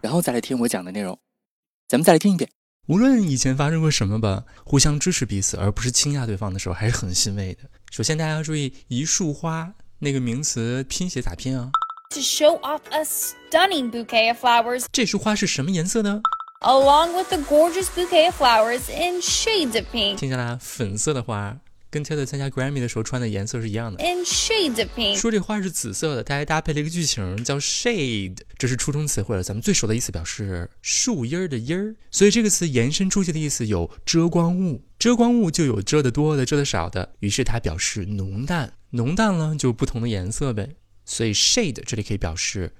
然后再来听我讲的内容，咱们再来听一遍。无论以前发生过什么吧，互相支持彼此，而不是倾轧对方的时候，还是很欣慰的。首先，大家要注意“一束花”那个名词拼写咋拼啊？To show off a stunning bouquet of flowers，这束花是什么颜色呢？Along with the gorgeous bouquet of flowers in shades of pink，听下来，粉色的花。跟 Taylor 参加 Grammy 的时候穿的颜色是一样的。In pink，说这花是紫色的，它还搭配了一个句型叫 shade，这是初中词汇了。咱们最熟的意思表示树荫儿的荫儿，所以这个词延伸出去的意思有遮光物，遮光物就有遮的多的，遮的少的，于是它表示浓淡，浓淡了就不同的颜色呗。所以 shade 这里可以表示。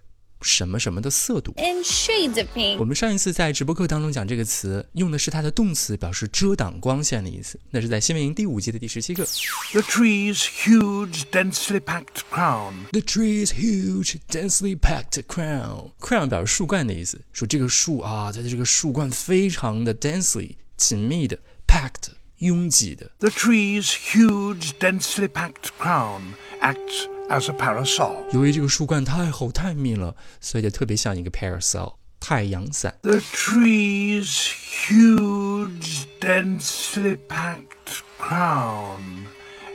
什么什么的色度。In shades of pink。我们上一次在直播课当中讲这个词，用的是它的动词，表示遮挡光线的意思。那是在新闻营第五季的第十七课。The tree's huge, densely packed crown. The tree's huge, densely packed crown. Crown 表示树冠的意思，说这个树啊，它的这个树冠非常的 densely 紧密的 packed 拥挤的。The tree's huge, densely packed crown acts as a parasol. 由于这个树冠太厚太密了，所以就特别像一个 parasol 太阳伞。The tree's huge, densely packed crown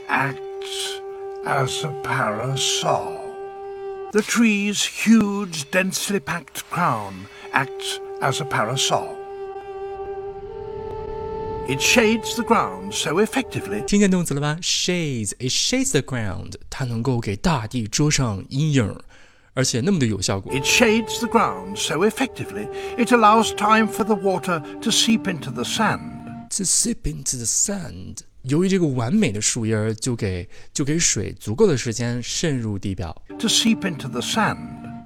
acts as a parasol. The tree's huge, densely packed crown acts as a parasol. It shades the ground so effectively. 听见动词了吧？Shades. It shades the ground. 它能够给大地遮上阴影，而且那么的有效果。It shades the ground so effectively. It allows time for the water to seep into the sand. To seep into the sand. 由于这个完美的树荫儿，就给就给水足够的时间渗入地表。To seep into the sand.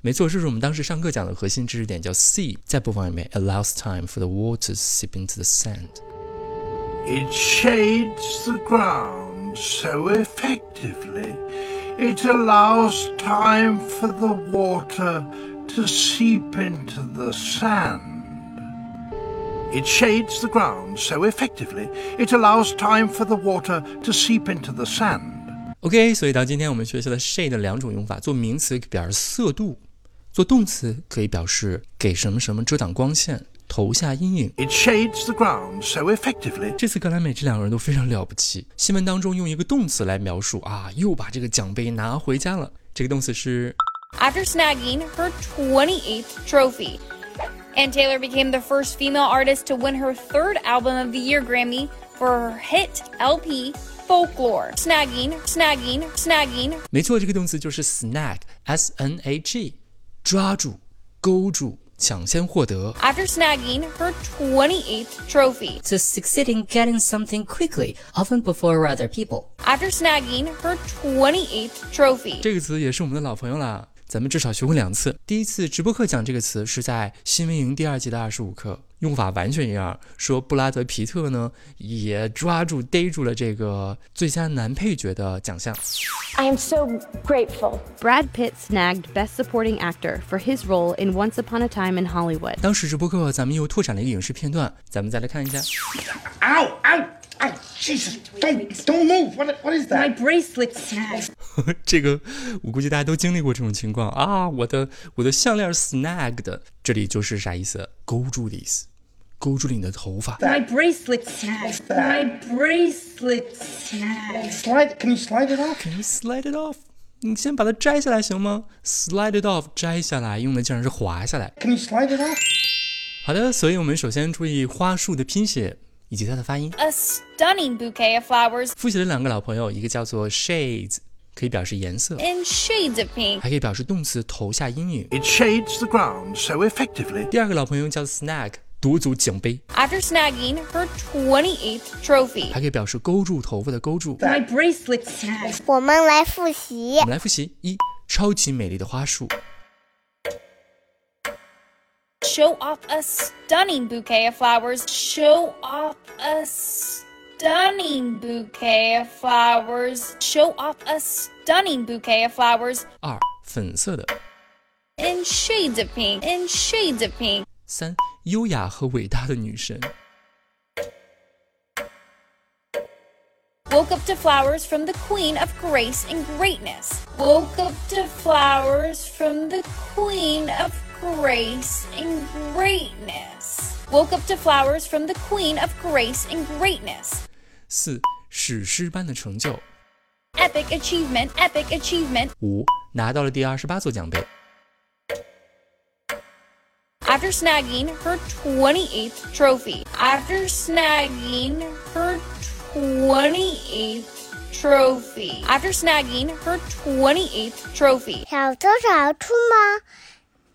没错，这是我们当时上课讲的核心知识点，叫 seep。再播放一遍，allows time for the water to seep into the sand. It shades the ground so effectively, it allows time for the water to seep into the sand. It shades the ground so effectively, it allows time for the water to seep into the sand. OK，所以到今天我们学习了 shade 两种用法，做名词表示色度，做动词可以表示给什么什么遮挡光线。 投下阴影。It shades the ground so effectively。这次格莱美这两个人都非常了不起。新闻当中用一个动词来描述啊，又把这个奖杯拿回家了。这个动词是 After snagging her 28th trophy, Ann Taylor became the first female artist to win her third Album of the Year Grammy for her hit LP Folklore. Snagging, snagging, snagging。没错，这个动词就是 snag，s n a g，抓住，勾住。 抢先获得。After snagging her 28th trophy. To succeed in getting something quickly, often before other people. After snagging her 28th trophy. 这个词也是我们的老朋友了。 咱们至少学过两次。第一次直播课讲这个词是在新闻营第二季的二十五课，用法完全一样。说布拉德皮特呢也抓住逮住了这个最佳男配角的奖项。I am so grateful. Brad Pitt snagged Best Supporting Actor for his role in Once Upon a Time in Hollywood。当时直播课咱们又拓展了一个影视片段，咱们再来看一下。Ow! Ow! Oh, Jesus! Don't don't move! What what is that? My bracelet snagged. 这个我估计大家都经历过这种情况啊！我的我的项链 snagged，这里就是啥意思？勾住的意思，勾住了你的头发。My bracelet snagged. My bracelet snagged. Slide? Can you slide it off? Can you slide it off? 你先把它摘下来行吗？Slide it off，摘下来，用的竟然是滑下来。Can you slide it off? 好的，所以我们首先注意花束的拼写。以及它的发音。A stunning bouquet of flowers。复习了两个老朋友，一个叫做 shades，可以表示颜色，in shades of pink，还可以表示动词投下阴影。It shades the ground so effectively。第二个老朋友叫 snag，夺走奖杯。After snagging her twenty eighth trophy，还可以表示勾住头发的勾住。My bracelet snagged。我们来复习。我们来复习一，超级美丽的花束。show off a stunning bouquet of flowers. Show off a stunning bouquet of flowers. Show off a stunning bouquet of flowers 二粉色的， in shades of pink. In shades of pink. 三优雅和伟大的女神， Woke up to flowers from the queen of grace and greatness. Woke up to flowers from the queen of grace and greatness. Woke up to flowers from the queen of grace and greatness. 四史诗般的成就， Epic achievement, epic achievement. 五拿到了第二十八座奖杯， After snagging her 28th trophy. After snagging her 28th trophy. After snagging her 28th trophy. 小偷小兔吗？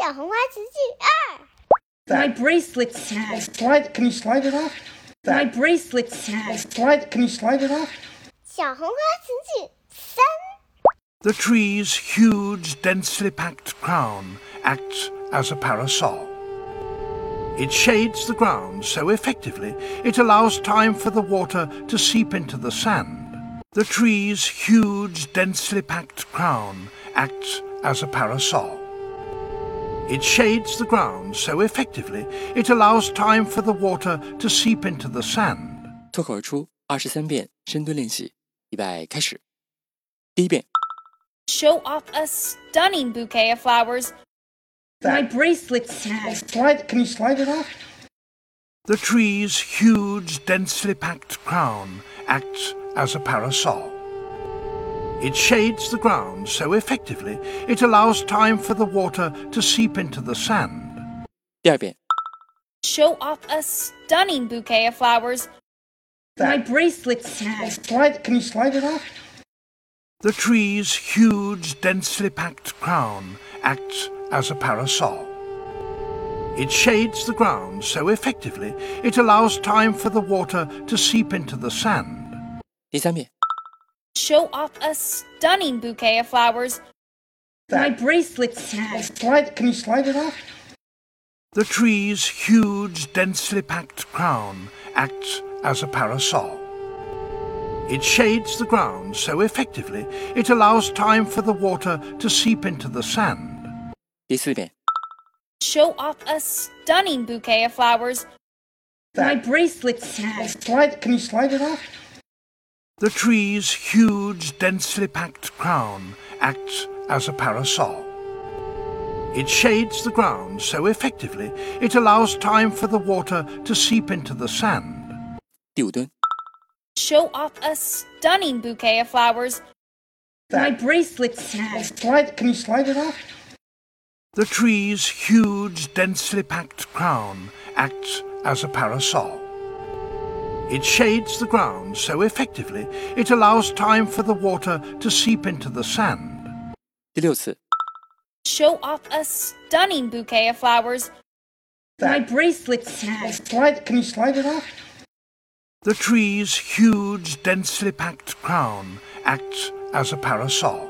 小红花词句二， My bracelet snagged. Slide. Can you slide it off? My bracelet snagged. Slide. Can you slide it off? 小红花词句三， The tree's huge, densely packed crown acts as a parasol. It shades the ground so effectively it allows time for the water to seep into the sand. The tree's huge, densely packed crown acts as a parasol. It shades the ground so effectively it allows time for the water to seep into the sand. 脱口而出二十三遍深蹲练习，预备开始。第一遍， Show off a stunning bouquet of flowers. My bracelet snagged. Slide. Can you slide it off? The tree's huge, densely packed crown acts as a parasol. It shades the ground so effectively it allows time for the water to seep into the sand. 第二遍， Show off a stunning bouquet of flowers. My bracelet snagged. Slide. Can you slide it off? The tree's huge, densely packed crown acts as a parasol. It shades the ground so effectively it allows time for the water to seep into the sand. 第三遍， show off a stunning bouquet of flowers. My bracelet snagged. Slide, can you slide it off? The tree's huge, densely packed crown acts as a parasol. It shades the ground so effectively it allows time for the water to seep into the sand. Show off a stunning bouquet of flowers. My bracelet snagged. Slide, can you slide it off? The tree's huge, densely packed crown acts as a parasol. It shades the ground so effectively it allows time for the water to seep into the sand. 第五蹲， Show off a stunning bouquet of flowers. My bracelet snagged. Slide. Can you slide it off? The tree's huge, densely packed crown acts as a parasol. It shades the ground so effectively it allows time for the water to seep into the sand. 第六次， Show off a stunning bouquet of flowers. My bracelet snagged. Slide. Can you slide it off? The tree's huge, densely packed crown acts as a parasol.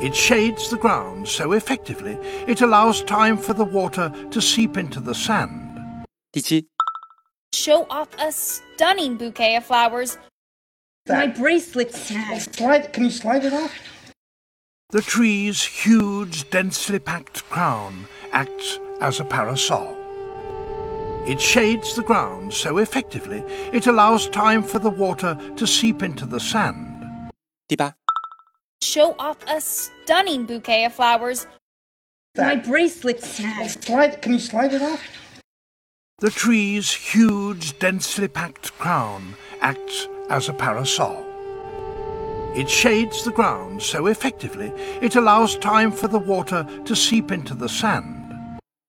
It shades the ground so effectively it allows time for the water to seep into the sand. 第七， Show off a stunning bouquet of flowers. My bracelet snagged. Slide. Can you slide it off? The tree's huge, densely packed crown acts as a parasol. It shades the ground so effectively it allows time for the water to seep into the sand. 第八，Show off a stunning bouquet of flowers. My bracelet snagged. Slide. Can you slide it off? The tree's huge, densely packed crown acts as a parasol. It shades the ground so effectively it allows time for the water to seep into the sand.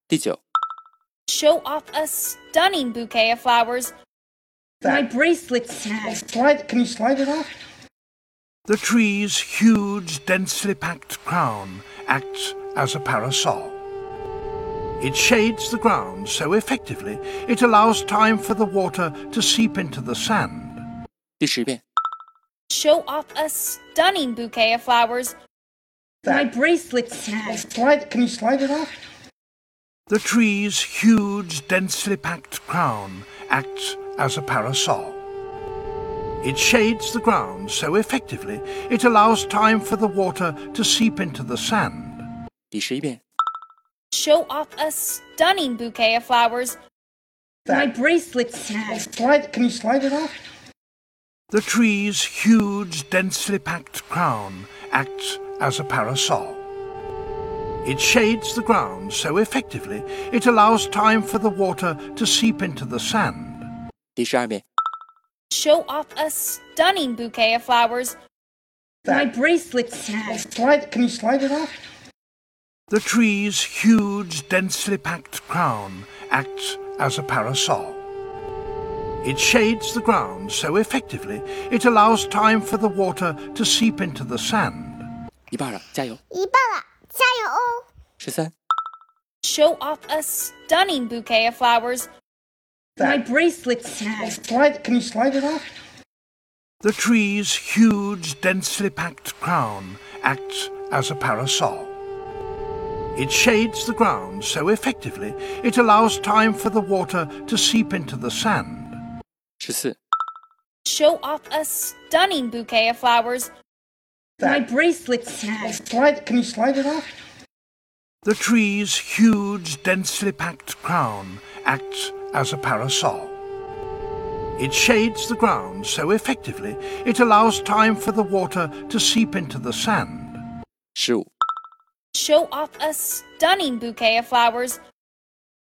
第九，show off a stunning bouquet of flowers. My bracelet snagged. Slide, can you slide it off? The tree's huge, densely packed crown acts as a parasol. It shades the ground so effectively it allows time for the water to seep into the sand. 第十遍， Show off a stunning bouquet of flowers. My bracelet snagged. Slide, can you slide it off? The tree's huge, densely packed crown acts as a parasol. It shades the ground so effectively it allows time for the water to seep into the sand. 第十一遍， Show off a stunning bouquet of flowers. My bracelet snagged. Slide, can you slide it off? The tree's huge, densely packed crown acts as a parasol. It shades the ground so effectively it allows time for the water to seep into the sand. 第十二遍， Show off a stunning bouquet of flowers. My bracelet snagged. Slide, can you slide it off? The tree's huge, densely packed crown acts as a parasol. It shades the ground so effectively it allows time for the water to seep into the sand. 一半了，加油！一半了，加油哦！十三、 Show off a stunning bouquet of flowers. My bracelet snagged. Slide, can you slide it off? The tree's huge, densely packed crown acts as a parasol. It shades the ground so effectively, it allows time for the water to seep into the sand. 14. Show off a stunning bouquet of flowers. My bracelet. Slide, can you slide it off? The tree's huge, densely packed crown acts as a parasol. It shades the ground so effectively, it allows time for the water to seep into the sand. 15. Show off a stunning bouquet of flowers.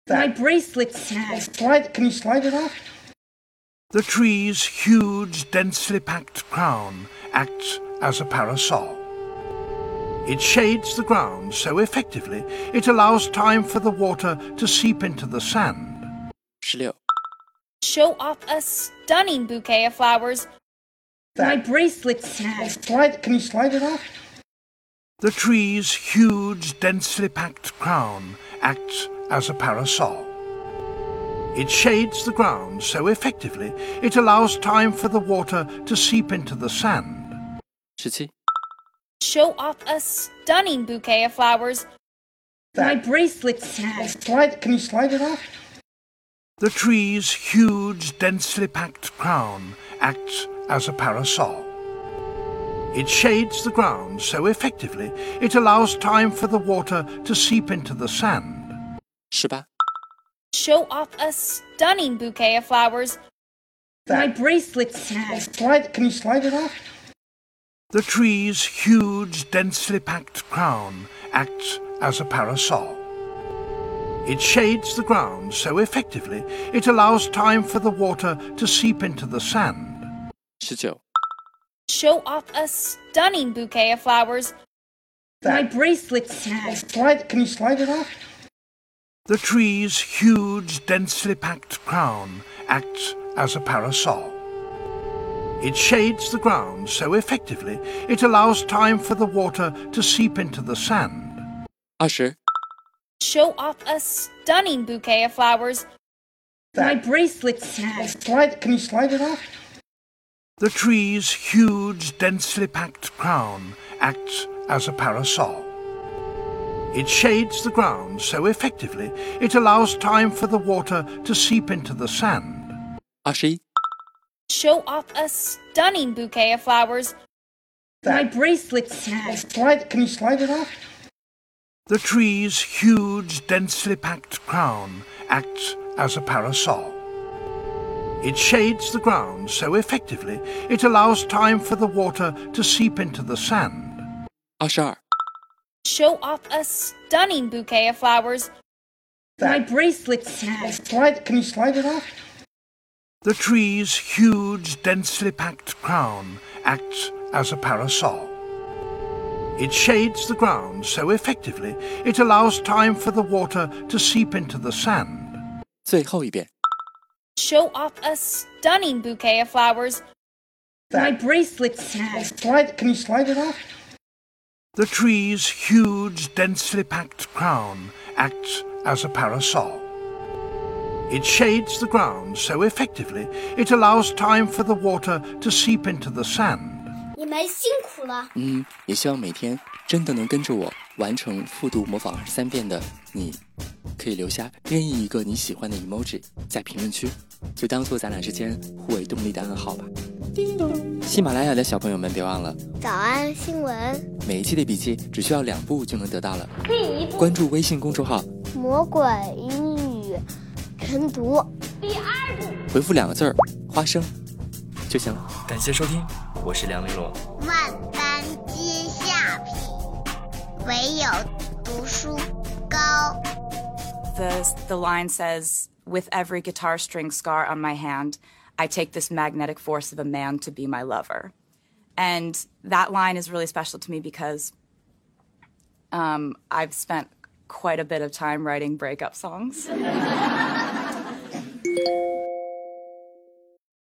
My bracelet snagged. Slide, can you slide it off? The tree's huge, densely packed crown acts as a parasol. It shades the ground so effectively it allows time for the water to seep into the sand. 十六、Show off a stunning bouquet of flowers. My bracelet snagged. Slide, can you slide it off? The tree's huge, densely packed crown acts as a parasol. It shades the ground so effectively it allows time for the water to seep into the sand. 十七、Show off a stunning bouquet of flowers. My bracelet snagged. Slide, can you slide it off? The tree's huge, densely packed crown acts as a parasol. It shades the ground so effectively, it allows time for the water to seep into the sand. 18. Show off a stunning bouquet of flowers. That. My bracelet snapped. Slide, can you slide it off? The tree's huge, densely packed crown acts as a parasol. It shades the ground so effectively, it allows time for the water to seep into the sand. 19. Show off a stunning bouquet of flowers. My bracelet snagged. Slide, can you slide it off? The tree's huge, densely packed crown acts as a parasol. It shades the ground so effectively it allows time for the water to seep into the sand. Usher. Show off a stunning bouquet of flowers. My bracelet snagged. Slide, can you slide it off? The tree's huge, densely packed crown acts as a parasol. It shades the ground so effectively it allows time for the water to seep into the sand. Ashi. Show off a stunning bouquet of flowers. That. My bracelet's slide. Can you slide it off? The tree's huge, densely packed crown acts as a parasol. It shades the ground so effectively it allows time for the water to seep into the sand. 二十二、 Show off a stunning bouquet of flowers. My bracelet snagged. Slide, can you slide it off? The tree's huge, densely packed crown acts as a parasol. It shades the ground so effectively it allows time for the water to seep into the sand. 最后一遍。 Show off a stunning bouquet of flowers. My bracelet snagged. Slide, can you slide it off? The tree's huge, densely packed crown acts as a parasol. It shades the ground so effectively it allows time for the water to seep into the sand. 你们辛苦了。嗯，也希望每天 真的能跟着我完成复读模仿二十三遍的你，可以留下任意一个你喜欢的 emoji 在评论区，就当做咱俩之间互为动力的暗号吧。叮咚喜马拉雅的小朋友们，别忘了早安新闻，每一期的笔记只需要两步就能得到了。第一步，关注微信公众号，魔鬼英语晨读。第二步，回复两个字儿“花生”就行了。感谢收听，我是梁丽罗。万般皆下品，唯有读书高。 The, the line says, With every guitar string scar on my hand, I take this magnetic force of a man to be my lover. And that line is really special to me because um, I've spent quite a bit of time writing breakup songs.